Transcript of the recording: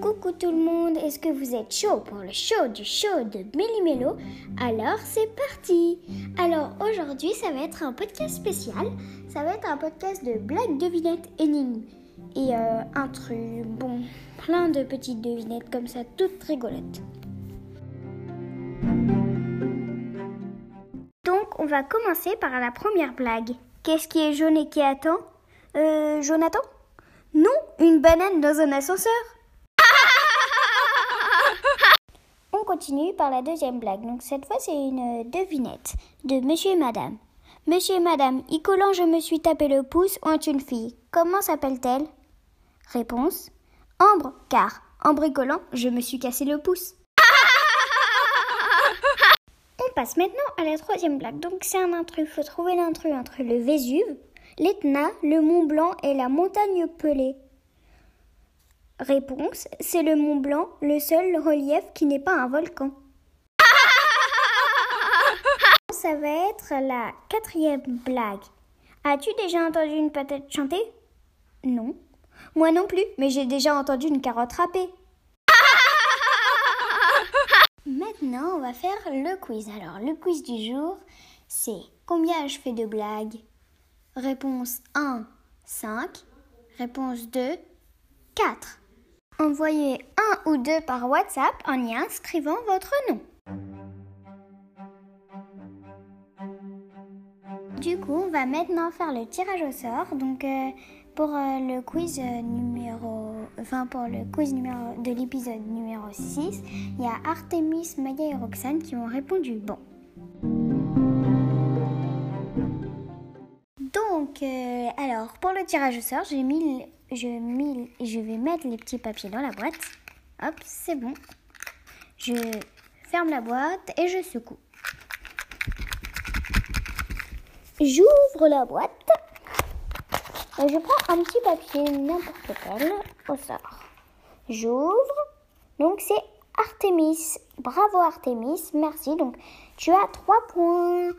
coucou tout le monde, est-ce que vous êtes chaud pour le show du show de Méli-Mélo Alors c'est parti Alors aujourd'hui ça va être un podcast spécial, ça va être un podcast de blagues, devinettes, énigmes et euh, un truc, bon, plein de petites devinettes comme ça, toutes rigolotes. Donc on va commencer par la première blague. Qu'est-ce qui est jaune et qui attend? Euh, Jonathan? Non, une banane dans un ascenseur. On continue par la deuxième blague. Donc cette fois c'est une devinette de Monsieur et Madame. Monsieur et Madame, y collant je me suis tapé le pouce ont une fille. Comment s'appelle-t-elle? Réponse Ambre, car en bricolant je me suis cassé le pouce. On passe maintenant à la troisième blague. Donc c'est un intrus. Faut trouver l'intrus entre le Vésuve, l'Etna, le Mont Blanc et la montagne Pelée. Réponse c'est le Mont Blanc, le seul relief qui n'est pas un volcan. Ça va être la quatrième blague. As-tu déjà entendu une patate chanter? Non. Moi non plus, mais j'ai déjà entendu une carotte râpée. Maintenant, on va faire le quiz. Alors, le quiz du jour, c'est combien je fais de blagues? Réponse 1, 5. Réponse 2, 4. Envoyez un ou deux par WhatsApp en y inscrivant votre nom. Du coup, on va maintenant faire le tirage au sort. Donc, euh, pour euh, le quiz euh, numéro, enfin pour le quiz numéro de l'épisode numéro 6, il y a Artemis, Maya et Roxane qui ont répondu bon. Donc, euh, alors pour le tirage au sort, je, je vais mettre les petits papiers dans la boîte. Hop, c'est bon. Je ferme la boîte et je secoue. J'ouvre la boîte. Et je prends un petit papier, n'importe lequel, au sort. J'ouvre. Donc c'est Artemis. Bravo Artemis, merci. Donc tu as trois points.